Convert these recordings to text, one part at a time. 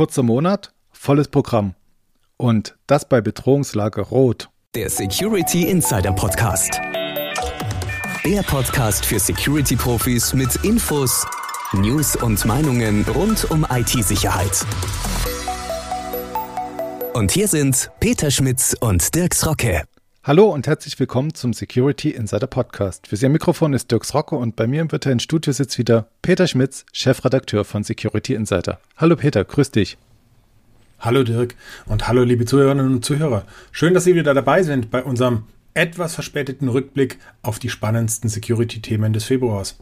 Kurzer Monat, volles Programm. Und das bei Bedrohungslage Rot. Der Security Insider Podcast. Der Podcast für Security-Profis mit Infos, News und Meinungen rund um IT-Sicherheit. Und hier sind Peter Schmitz und Dirks Rocke. Hallo und herzlich willkommen zum Security Insider Podcast. Für Sie am Mikrofon ist Dirks Rocke und bei mir im virtuellen Studio sitzt wieder Peter Schmitz, Chefredakteur von Security Insider. Hallo Peter, grüß dich. Hallo Dirk und hallo liebe Zuhörerinnen und Zuhörer. Schön, dass Sie wieder dabei sind bei unserem etwas verspäteten Rückblick auf die spannendsten Security-Themen des Februars.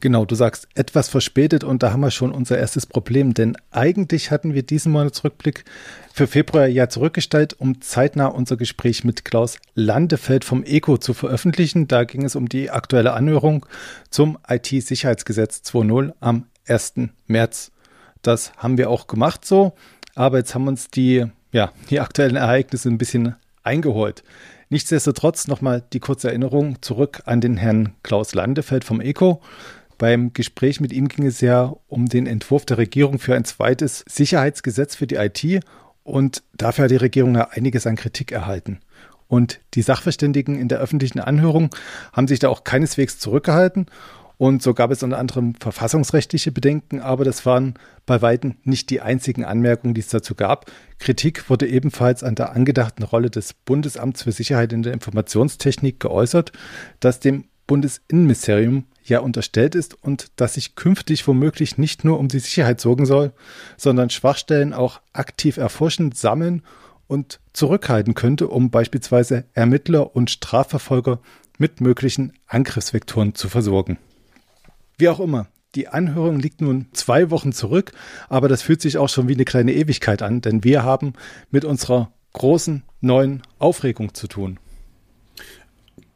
Genau, du sagst etwas verspätet und da haben wir schon unser erstes Problem, denn eigentlich hatten wir diesen Monatsrückblick für Februar ja zurückgestellt, um zeitnah unser Gespräch mit Klaus Landefeld vom ECO zu veröffentlichen. Da ging es um die aktuelle Anhörung zum IT-Sicherheitsgesetz 2.0 am 1. März. Das haben wir auch gemacht so, aber jetzt haben uns die, ja, die aktuellen Ereignisse ein bisschen eingeholt. Nichtsdestotrotz nochmal die kurze Erinnerung zurück an den Herrn Klaus Landefeld vom ECO. Beim Gespräch mit ihm ging es ja um den Entwurf der Regierung für ein zweites Sicherheitsgesetz für die IT und dafür hat die Regierung ja einiges an Kritik erhalten. Und die Sachverständigen in der öffentlichen Anhörung haben sich da auch keineswegs zurückgehalten. Und so gab es unter anderem verfassungsrechtliche Bedenken, aber das waren bei Weitem nicht die einzigen Anmerkungen, die es dazu gab. Kritik wurde ebenfalls an der angedachten Rolle des Bundesamts für Sicherheit in der Informationstechnik geäußert, das dem Bundesinnenministerium ja unterstellt ist und dass sich künftig womöglich nicht nur um die Sicherheit sorgen soll, sondern Schwachstellen auch aktiv erforschen, sammeln und zurückhalten könnte, um beispielsweise Ermittler und Strafverfolger mit möglichen Angriffsvektoren zu versorgen. Wie auch immer, die Anhörung liegt nun zwei Wochen zurück, aber das fühlt sich auch schon wie eine kleine Ewigkeit an, denn wir haben mit unserer großen neuen Aufregung zu tun.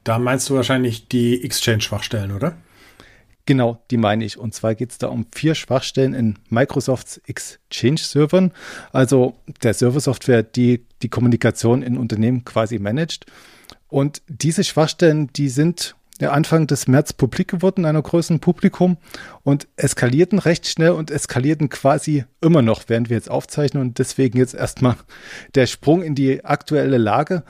Da meinst du wahrscheinlich die Exchange-Schwachstellen, oder? Genau, die meine ich. Und zwar geht es da um vier Schwachstellen in Microsofts Exchange-Servern, also der Serversoftware, die die Kommunikation in Unternehmen quasi managt. Und diese Schwachstellen, die sind Anfang des März publik geworden, einer größeren Publikum und eskalierten recht schnell und eskalierten quasi immer noch, während wir jetzt aufzeichnen. Und deswegen jetzt erstmal der Sprung in die aktuelle Lage.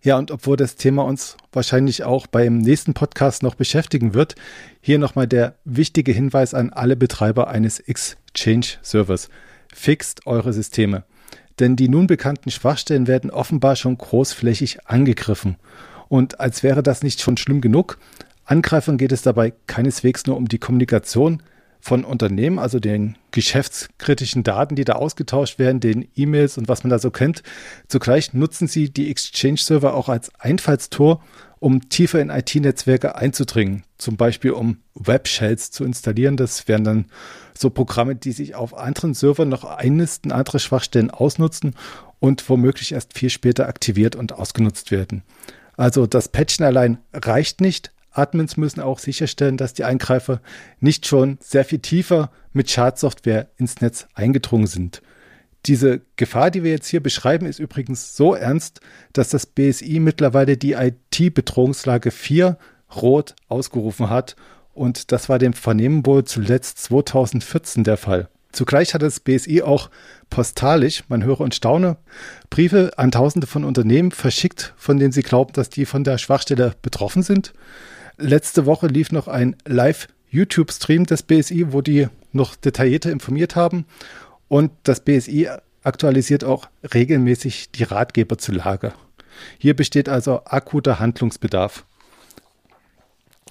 Ja, und obwohl das Thema uns wahrscheinlich auch beim nächsten Podcast noch beschäftigen wird, hier nochmal der wichtige Hinweis an alle Betreiber eines Exchange-Servers. Fixt eure Systeme. Denn die nun bekannten Schwachstellen werden offenbar schon großflächig angegriffen. Und als wäre das nicht schon schlimm genug, Angreifern geht es dabei keineswegs nur um die Kommunikation von Unternehmen, also den geschäftskritischen Daten, die da ausgetauscht werden, den E-Mails und was man da so kennt. Zugleich nutzen sie die Exchange-Server auch als Einfallstor, um tiefer in IT-Netzwerke einzudringen. Zum Beispiel um Web-Shells zu installieren. Das wären dann so Programme, die sich auf anderen Servern noch einnisten, andere Schwachstellen ausnutzen und womöglich erst viel später aktiviert und ausgenutzt werden. Also das Patchen allein reicht nicht. Admins müssen auch sicherstellen, dass die Eingreifer nicht schon sehr viel tiefer mit Schadsoftware ins Netz eingedrungen sind. Diese Gefahr, die wir jetzt hier beschreiben, ist übrigens so ernst, dass das BSI mittlerweile die IT-Bedrohungslage 4 rot ausgerufen hat. Und das war dem Vernehmen wohl zuletzt 2014 der Fall. Zugleich hat das BSI auch postalisch, man höre und staune, Briefe an Tausende von Unternehmen verschickt, von denen sie glauben, dass die von der Schwachstelle betroffen sind. Letzte Woche lief noch ein Live-YouTube-Stream des BSI, wo die noch detaillierter informiert haben. Und das BSI aktualisiert auch regelmäßig die Ratgeber zur Lage. Hier besteht also akuter Handlungsbedarf.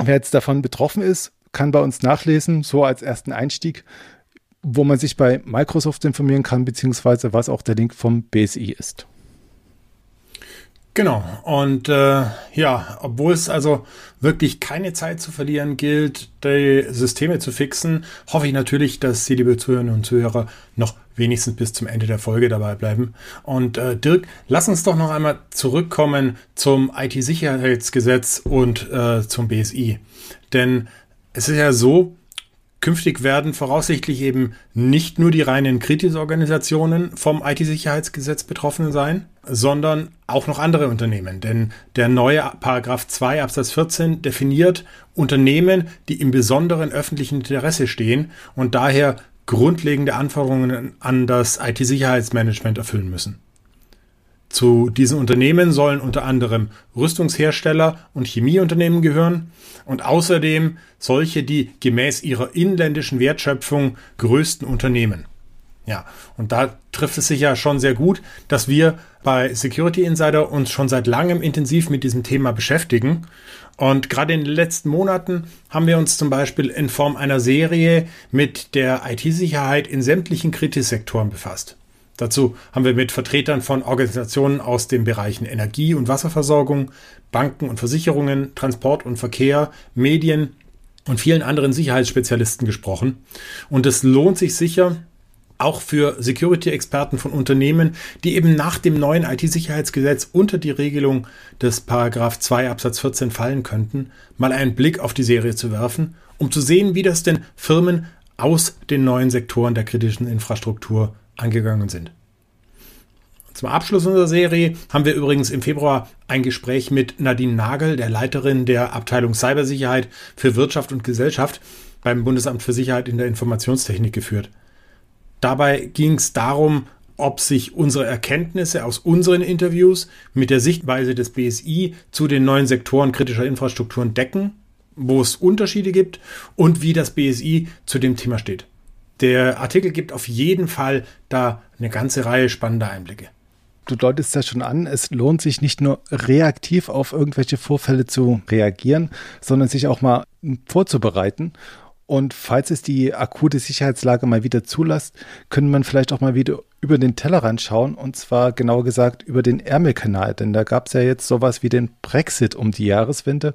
Wer jetzt davon betroffen ist, kann bei uns nachlesen, so als ersten Einstieg, wo man sich bei Microsoft informieren kann, beziehungsweise was auch der Link vom BSI ist. Genau. Und äh, ja, obwohl es also wirklich keine Zeit zu verlieren gilt, die Systeme zu fixen, hoffe ich natürlich, dass Sie, liebe Zuhörerinnen und Zuhörer, noch wenigstens bis zum Ende der Folge dabei bleiben. Und äh, Dirk, lass uns doch noch einmal zurückkommen zum IT-Sicherheitsgesetz und äh, zum BSI. Denn es ist ja so, Künftig werden voraussichtlich eben nicht nur die reinen Kritisorganisationen vom IT-Sicherheitsgesetz betroffen sein, sondern auch noch andere Unternehmen. Denn der neue Paragraph 2 Absatz 14 definiert Unternehmen, die im besonderen öffentlichen Interesse stehen und daher grundlegende Anforderungen an das IT-Sicherheitsmanagement erfüllen müssen. Zu diesen Unternehmen sollen unter anderem Rüstungshersteller und Chemieunternehmen gehören und außerdem solche, die gemäß ihrer inländischen Wertschöpfung größten Unternehmen. Ja, und da trifft es sich ja schon sehr gut, dass wir bei Security Insider uns schon seit langem intensiv mit diesem Thema beschäftigen. Und gerade in den letzten Monaten haben wir uns zum Beispiel in Form einer Serie mit der IT-Sicherheit in sämtlichen Kritissektoren befasst. Dazu haben wir mit Vertretern von Organisationen aus den Bereichen Energie- und Wasserversorgung, Banken und Versicherungen, Transport und Verkehr, Medien und vielen anderen Sicherheitsspezialisten gesprochen. Und es lohnt sich sicher, auch für Security-Experten von Unternehmen, die eben nach dem neuen IT-Sicherheitsgesetz unter die Regelung des Paragraph 2 Absatz 14 fallen könnten, mal einen Blick auf die Serie zu werfen, um zu sehen, wie das denn Firmen aus den neuen Sektoren der kritischen Infrastruktur angegangen sind. Zum Abschluss unserer Serie haben wir übrigens im Februar ein Gespräch mit Nadine Nagel, der Leiterin der Abteilung Cybersicherheit für Wirtschaft und Gesellschaft beim Bundesamt für Sicherheit in der Informationstechnik geführt. Dabei ging es darum, ob sich unsere Erkenntnisse aus unseren Interviews mit der Sichtweise des BSI zu den neuen Sektoren kritischer Infrastrukturen decken, wo es Unterschiede gibt und wie das BSI zu dem Thema steht. Der Artikel gibt auf jeden Fall da eine ganze Reihe spannender Einblicke. Du deutest ja schon an, es lohnt sich nicht nur reaktiv auf irgendwelche Vorfälle zu reagieren, sondern sich auch mal vorzubereiten. Und falls es die akute Sicherheitslage mal wieder zulässt, können man vielleicht auch mal wieder über den Tellerrand schauen und zwar genauer gesagt über den Ärmelkanal, denn da gab es ja jetzt sowas wie den Brexit um die Jahreswende.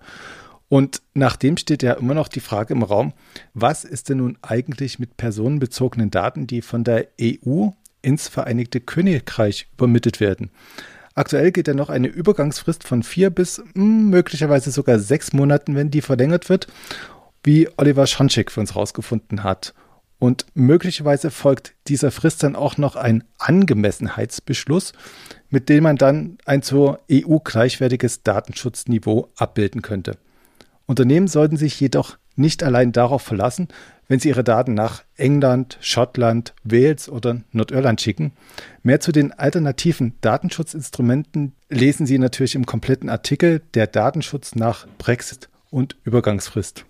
Und nach dem steht ja immer noch die Frage im Raum, was ist denn nun eigentlich mit personenbezogenen Daten, die von der EU ins Vereinigte Königreich übermittelt werden? Aktuell geht ja noch eine Übergangsfrist von vier bis mh, hm, möglicherweise sogar sechs Monaten, wenn die verlängert wird wie Oliver Schoncheck für uns rausgefunden hat. Und möglicherweise folgt dieser Frist dann auch noch ein Angemessenheitsbeschluss, mit dem man dann ein zur EU gleichwertiges Datenschutzniveau abbilden könnte. Unternehmen sollten sich jedoch nicht allein darauf verlassen, wenn sie ihre Daten nach England, Schottland, Wales oder Nordirland schicken. Mehr zu den alternativen Datenschutzinstrumenten lesen Sie natürlich im kompletten Artikel Der Datenschutz nach Brexit und Übergangsfrist.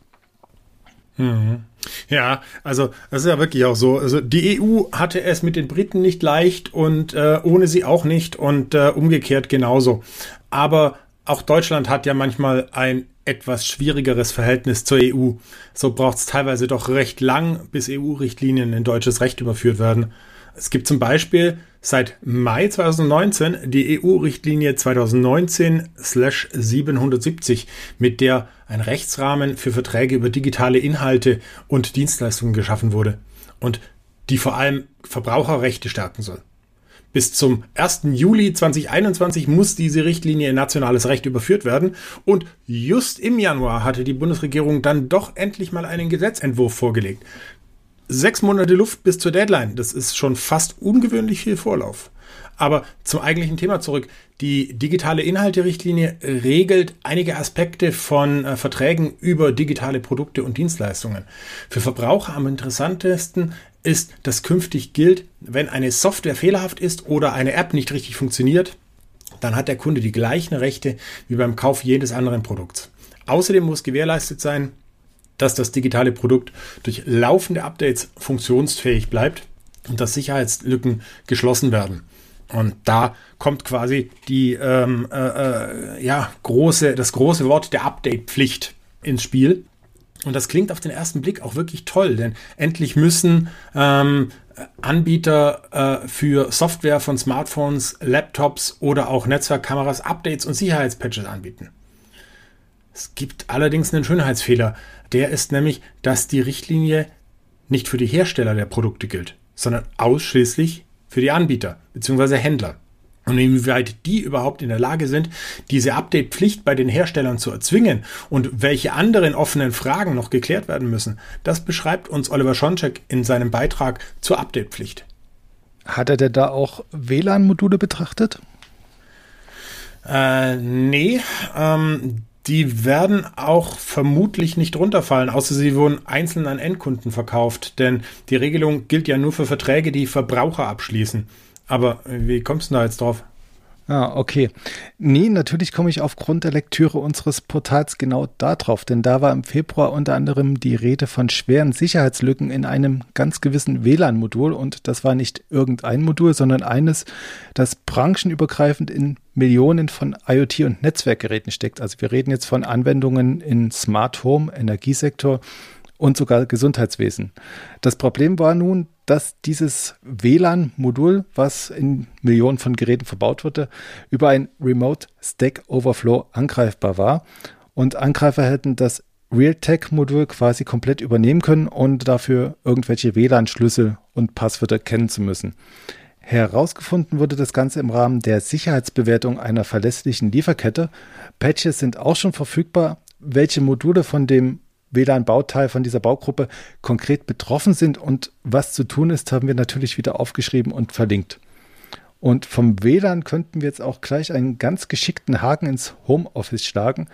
Mhm. Ja, also das ist ja wirklich auch so. Also die EU hatte es mit den Briten nicht leicht und äh, ohne sie auch nicht und äh, umgekehrt genauso. Aber auch Deutschland hat ja manchmal ein etwas schwierigeres Verhältnis zur EU. So braucht es teilweise doch recht lang, bis EU-Richtlinien in deutsches Recht überführt werden. Es gibt zum Beispiel seit Mai 2019 die EU-Richtlinie 2019-770, mit der ein Rechtsrahmen für Verträge über digitale Inhalte und Dienstleistungen geschaffen wurde und die vor allem Verbraucherrechte stärken soll. Bis zum 1. Juli 2021 muss diese Richtlinie in nationales Recht überführt werden und just im Januar hatte die Bundesregierung dann doch endlich mal einen Gesetzentwurf vorgelegt sechs Monate Luft bis zur Deadline. Das ist schon fast ungewöhnlich viel Vorlauf. Aber zum eigentlichen Thema zurück. Die digitale Inhalte-Richtlinie regelt einige Aspekte von äh, Verträgen über digitale Produkte und Dienstleistungen. Für Verbraucher am interessantesten ist, dass künftig gilt, wenn eine Software fehlerhaft ist oder eine App nicht richtig funktioniert, dann hat der Kunde die gleichen Rechte wie beim Kauf jedes anderen Produkts. Außerdem muss gewährleistet sein, dass das digitale Produkt durch laufende Updates funktionsfähig bleibt und dass Sicherheitslücken geschlossen werden. Und da kommt quasi die ähm, äh, äh, ja, große, das große Wort der Update-Pflicht ins Spiel. Und das klingt auf den ersten Blick auch wirklich toll, denn endlich müssen ähm, Anbieter äh, für Software von Smartphones, Laptops oder auch Netzwerkkameras Updates und Sicherheitspatches anbieten. Es gibt allerdings einen Schönheitsfehler. Der ist nämlich, dass die Richtlinie nicht für die Hersteller der Produkte gilt, sondern ausschließlich für die Anbieter bzw. Händler. Und inwieweit die überhaupt in der Lage sind, diese Update-Pflicht bei den Herstellern zu erzwingen und welche anderen offenen Fragen noch geklärt werden müssen, das beschreibt uns Oliver Schoncheck in seinem Beitrag zur Update-Pflicht. Hat er denn da auch WLAN-Module betrachtet? Äh, nee, ähm, die werden auch vermutlich nicht runterfallen, außer sie wurden einzeln an Endkunden verkauft, denn die Regelung gilt ja nur für Verträge, die Verbraucher abschließen. Aber wie kommst du da jetzt drauf? Ah, okay. Nee, natürlich komme ich aufgrund der Lektüre unseres Portals genau darauf, denn da war im Februar unter anderem die Rede von schweren Sicherheitslücken in einem ganz gewissen WLAN-Modul und das war nicht irgendein Modul, sondern eines, das branchenübergreifend in Millionen von IoT- und Netzwerkgeräten steckt. Also wir reden jetzt von Anwendungen in Smart Home, Energiesektor und sogar Gesundheitswesen. Das Problem war nun, dass dieses WLAN-Modul, was in Millionen von Geräten verbaut wurde, über ein Remote Stack Overflow angreifbar war. Und Angreifer hätten das Realtek-Modul quasi komplett übernehmen können, ohne dafür irgendwelche WLAN-Schlüssel und Passwörter kennen zu müssen. Herausgefunden wurde das Ganze im Rahmen der Sicherheitsbewertung einer verlässlichen Lieferkette. Patches sind auch schon verfügbar. Welche Module von dem WLAN-Bauteil von dieser Baugruppe konkret betroffen sind und was zu tun ist, haben wir natürlich wieder aufgeschrieben und verlinkt. Und vom WLAN könnten wir jetzt auch gleich einen ganz geschickten Haken ins Homeoffice schlagen,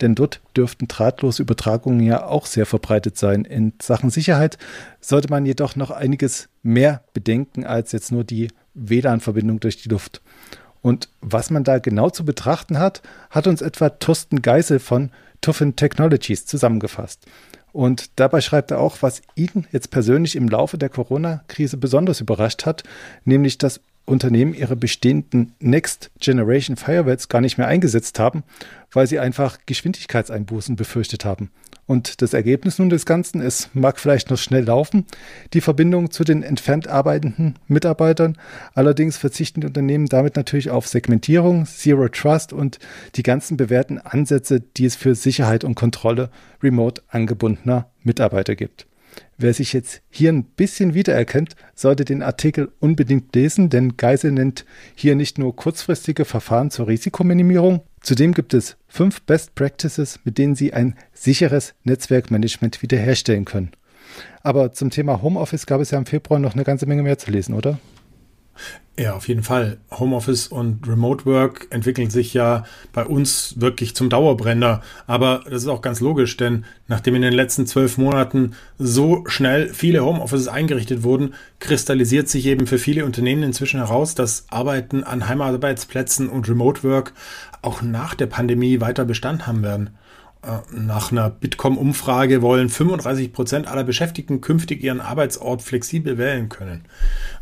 denn dort dürften drahtlose Übertragungen ja auch sehr verbreitet sein. In Sachen Sicherheit sollte man jedoch noch einiges mehr bedenken als jetzt nur die WLAN-Verbindung durch die Luft. Und was man da genau zu betrachten hat, hat uns etwa Thorsten Geisel von Tuffin Technologies zusammengefasst. Und dabei schreibt er auch, was ihn jetzt persönlich im Laufe der Corona-Krise besonders überrascht hat, nämlich dass Unternehmen ihre bestehenden Next Generation Firewalls gar nicht mehr eingesetzt haben, weil sie einfach Geschwindigkeitseinbußen befürchtet haben. Und das Ergebnis nun des Ganzen, es mag vielleicht noch schnell laufen, die Verbindung zu den entfernt arbeitenden Mitarbeitern. Allerdings verzichten die Unternehmen damit natürlich auf Segmentierung, Zero Trust und die ganzen bewährten Ansätze, die es für Sicherheit und Kontrolle remote angebundener Mitarbeiter gibt. Wer sich jetzt hier ein bisschen wiedererkennt, sollte den Artikel unbedingt lesen, denn Geisel nennt hier nicht nur kurzfristige Verfahren zur Risikominimierung, zudem gibt es fünf Best Practices, mit denen Sie ein sicheres Netzwerkmanagement wiederherstellen können. Aber zum Thema Homeoffice gab es ja im Februar noch eine ganze Menge mehr zu lesen, oder? Ja, auf jeden Fall. Homeoffice und Remote Work entwickeln sich ja bei uns wirklich zum Dauerbrenner. Aber das ist auch ganz logisch, denn nachdem in den letzten zwölf Monaten so schnell viele Homeoffices eingerichtet wurden, kristallisiert sich eben für viele Unternehmen inzwischen heraus, dass Arbeiten an Heimarbeitsplätzen und Remote Work auch nach der Pandemie weiter Bestand haben werden. Äh, nach einer Bitkom-Umfrage wollen 35 Prozent aller Beschäftigten künftig ihren Arbeitsort flexibel wählen können.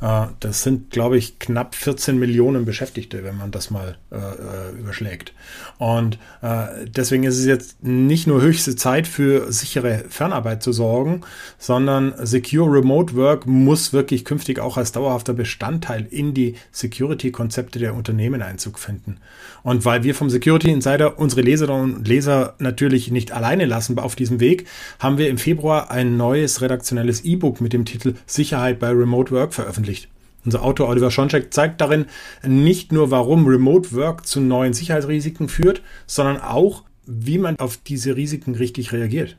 Äh, das sind, glaube ich, knapp 14 Millionen Beschäftigte, wenn man das mal äh, überschlägt. Und deswegen ist es jetzt nicht nur höchste Zeit für sichere Fernarbeit zu sorgen, sondern Secure Remote Work muss wirklich künftig auch als dauerhafter Bestandteil in die Security-Konzepte der Unternehmen Einzug finden. Und weil wir vom Security Insider unsere Leserinnen und Leser natürlich natürlich nicht alleine lassen auf diesem Weg, haben wir im Februar ein neues redaktionelles E-Book mit dem Titel Sicherheit bei Remote Work veröffentlicht. Unser Autor Oliver Schoncheck zeigt darin nicht nur, warum Remote Work zu neuen Sicherheitsrisiken führt, sondern auch, wie man auf diese Risiken richtig reagiert.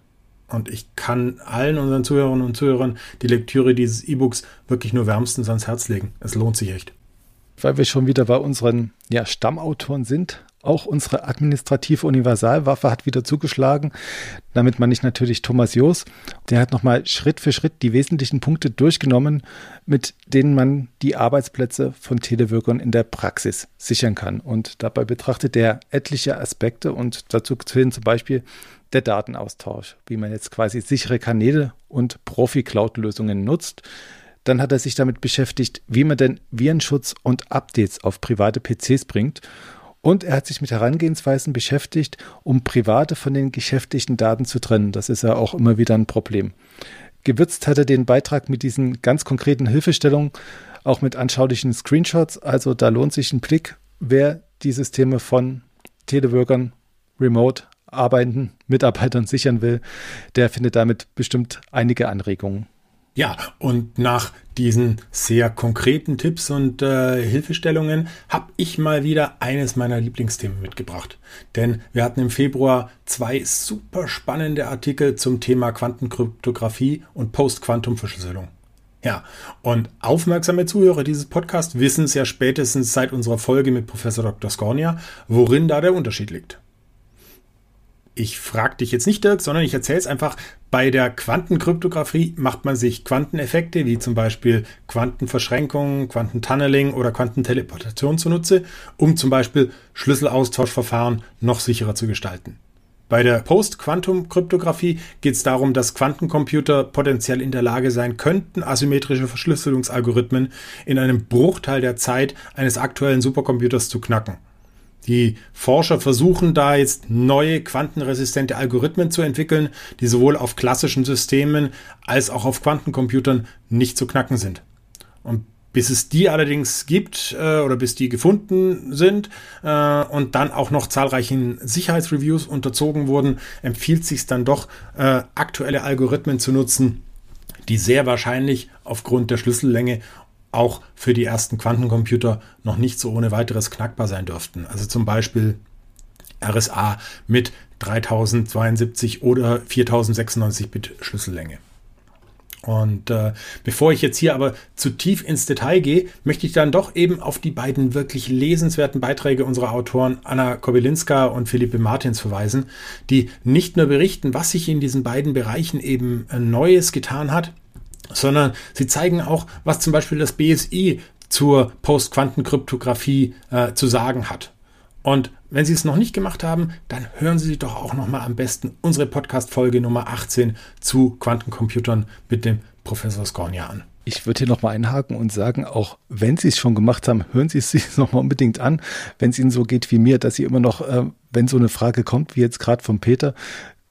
Und ich kann allen unseren Zuhörerinnen und Zuhörern die Lektüre dieses E-Books wirklich nur wärmstens ans Herz legen. Es lohnt sich echt. Weil wir schon wieder bei unseren ja, Stammautoren sind, auch unsere administrative Universalwaffe hat wieder zugeschlagen. Damit meine ich natürlich Thomas Joos. Der hat nochmal Schritt für Schritt die wesentlichen Punkte durchgenommen, mit denen man die Arbeitsplätze von Telewirkern in der Praxis sichern kann. Und dabei betrachtet er etliche Aspekte und dazu zählen zum Beispiel der Datenaustausch, wie man jetzt quasi sichere Kanäle und Profi-Cloud-Lösungen nutzt. Dann hat er sich damit beschäftigt, wie man denn Virenschutz und Updates auf private PCs bringt und er hat sich mit Herangehensweisen beschäftigt, um private von den geschäftlichen Daten zu trennen. Das ist ja auch immer wieder ein Problem. Gewürzt hat er den Beitrag mit diesen ganz konkreten Hilfestellungen, auch mit anschaulichen Screenshots. Also da lohnt sich ein Blick, wer die Systeme von Teleworkern, remote arbeitenden Mitarbeitern sichern will, der findet damit bestimmt einige Anregungen. Ja, und nach diesen sehr konkreten Tipps und äh, Hilfestellungen habe ich mal wieder eines meiner Lieblingsthemen mitgebracht. Denn wir hatten im Februar zwei super spannende Artikel zum Thema Quantenkryptographie und Post-Quantum-Verschlüsselung. Ja, und aufmerksame Zuhörer dieses Podcasts wissen es ja spätestens seit unserer Folge mit Professor Dr. Skornia, worin da der Unterschied liegt. Ich frage dich jetzt nicht, Dirk, sondern ich erzähle es einfach. Bei der Quantenkryptographie macht man sich Quanteneffekte wie zum Beispiel Quantenverschränkung, Quantentunneling oder Quantenteleportation zunutze, um zum Beispiel Schlüsselaustauschverfahren noch sicherer zu gestalten. Bei der Post-Quantum-Kryptographie geht es darum, dass Quantencomputer potenziell in der Lage sein könnten, asymmetrische Verschlüsselungsalgorithmen in einem Bruchteil der Zeit eines aktuellen Supercomputers zu knacken. Die Forscher versuchen da jetzt neue quantenresistente Algorithmen zu entwickeln, die sowohl auf klassischen Systemen als auch auf Quantencomputern nicht zu knacken sind. Und bis es die allerdings gibt äh, oder bis die gefunden sind äh, und dann auch noch zahlreichen Sicherheitsreviews unterzogen wurden, empfiehlt sich dann doch, äh, aktuelle Algorithmen zu nutzen, die sehr wahrscheinlich aufgrund der Schlüssellänge auch für die ersten Quantencomputer noch nicht so ohne weiteres knackbar sein dürften. Also zum Beispiel RSA mit 3072 oder 4096 Bit Schlüssellänge. Und äh, bevor ich jetzt hier aber zu tief ins Detail gehe, möchte ich dann doch eben auf die beiden wirklich lesenswerten Beiträge unserer Autoren Anna Kobylinska und Philippe Martins verweisen, die nicht nur berichten, was sich in diesen beiden Bereichen eben äh, Neues getan hat, sondern sie zeigen auch, was zum Beispiel das BSI zur Postquantenkryptographie äh, zu sagen hat. Und wenn Sie es noch nicht gemacht haben, dann hören Sie sich doch auch noch mal am besten unsere Podcast-Folge Nummer 18 zu Quantencomputern mit dem Professor Skornia an. Ich würde hier nochmal einhaken und sagen, auch wenn Sie es schon gemacht haben, hören Sie es sich nochmal unbedingt an, wenn es Ihnen so geht wie mir, dass Sie immer noch, äh, wenn so eine Frage kommt, wie jetzt gerade von Peter,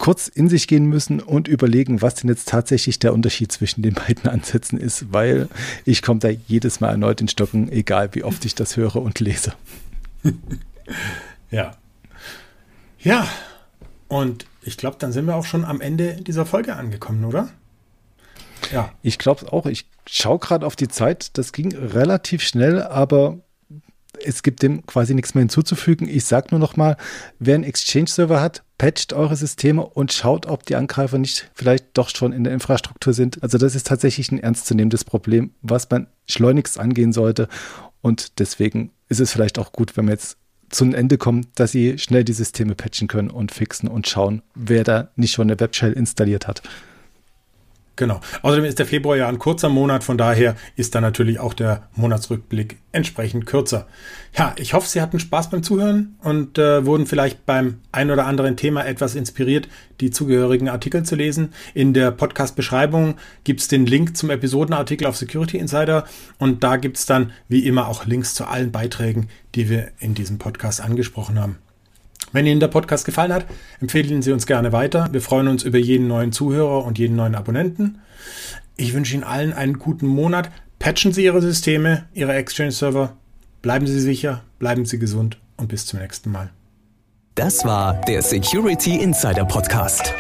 kurz in sich gehen müssen und überlegen, was denn jetzt tatsächlich der Unterschied zwischen den beiden Ansätzen ist, weil ich komme da jedes Mal erneut in Stocken, egal wie oft ich das höre und lese. ja. Ja, und ich glaube, dann sind wir auch schon am Ende dieser Folge angekommen, oder? Ja. Ich glaube auch. Ich schaue gerade auf die Zeit. Das ging relativ schnell, aber es gibt dem quasi nichts mehr hinzuzufügen. Ich sage nur noch mal, wer einen Exchange-Server hat, patcht eure Systeme und schaut, ob die Angreifer nicht vielleicht doch schon in der Infrastruktur sind. Also das ist tatsächlich ein ernstzunehmendes Problem, was man schleunigst angehen sollte. Und deswegen ist es vielleicht auch gut, wenn man jetzt zum Ende kommt, dass sie schnell die Systeme patchen können und fixen und schauen, wer da nicht schon eine Webshell installiert hat. Genau. Außerdem ist der Februar ja ein kurzer Monat, von daher ist da natürlich auch der Monatsrückblick entsprechend kürzer. Ja, ich hoffe, Sie hatten Spaß beim Zuhören und äh, wurden vielleicht beim ein oder anderen Thema etwas inspiriert, die zugehörigen Artikel zu lesen. In der Podcast-Beschreibung gibt es den Link zum Episodenartikel auf Security Insider und da gibt es dann wie immer auch Links zu allen Beiträgen, die wir in diesem Podcast angesprochen haben. Wenn Ihnen der Podcast gefallen hat, empfehlen Sie uns gerne weiter. Wir freuen uns über jeden neuen Zuhörer und jeden neuen Abonnenten. Ich wünsche Ihnen allen einen guten Monat. Patchen Sie Ihre Systeme, Ihre Exchange-Server. Bleiben Sie sicher, bleiben Sie gesund und bis zum nächsten Mal. Das war der Security Insider Podcast.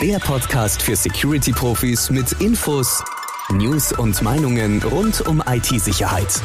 Der Podcast für Security-Profis mit Infos, News und Meinungen rund um IT-Sicherheit.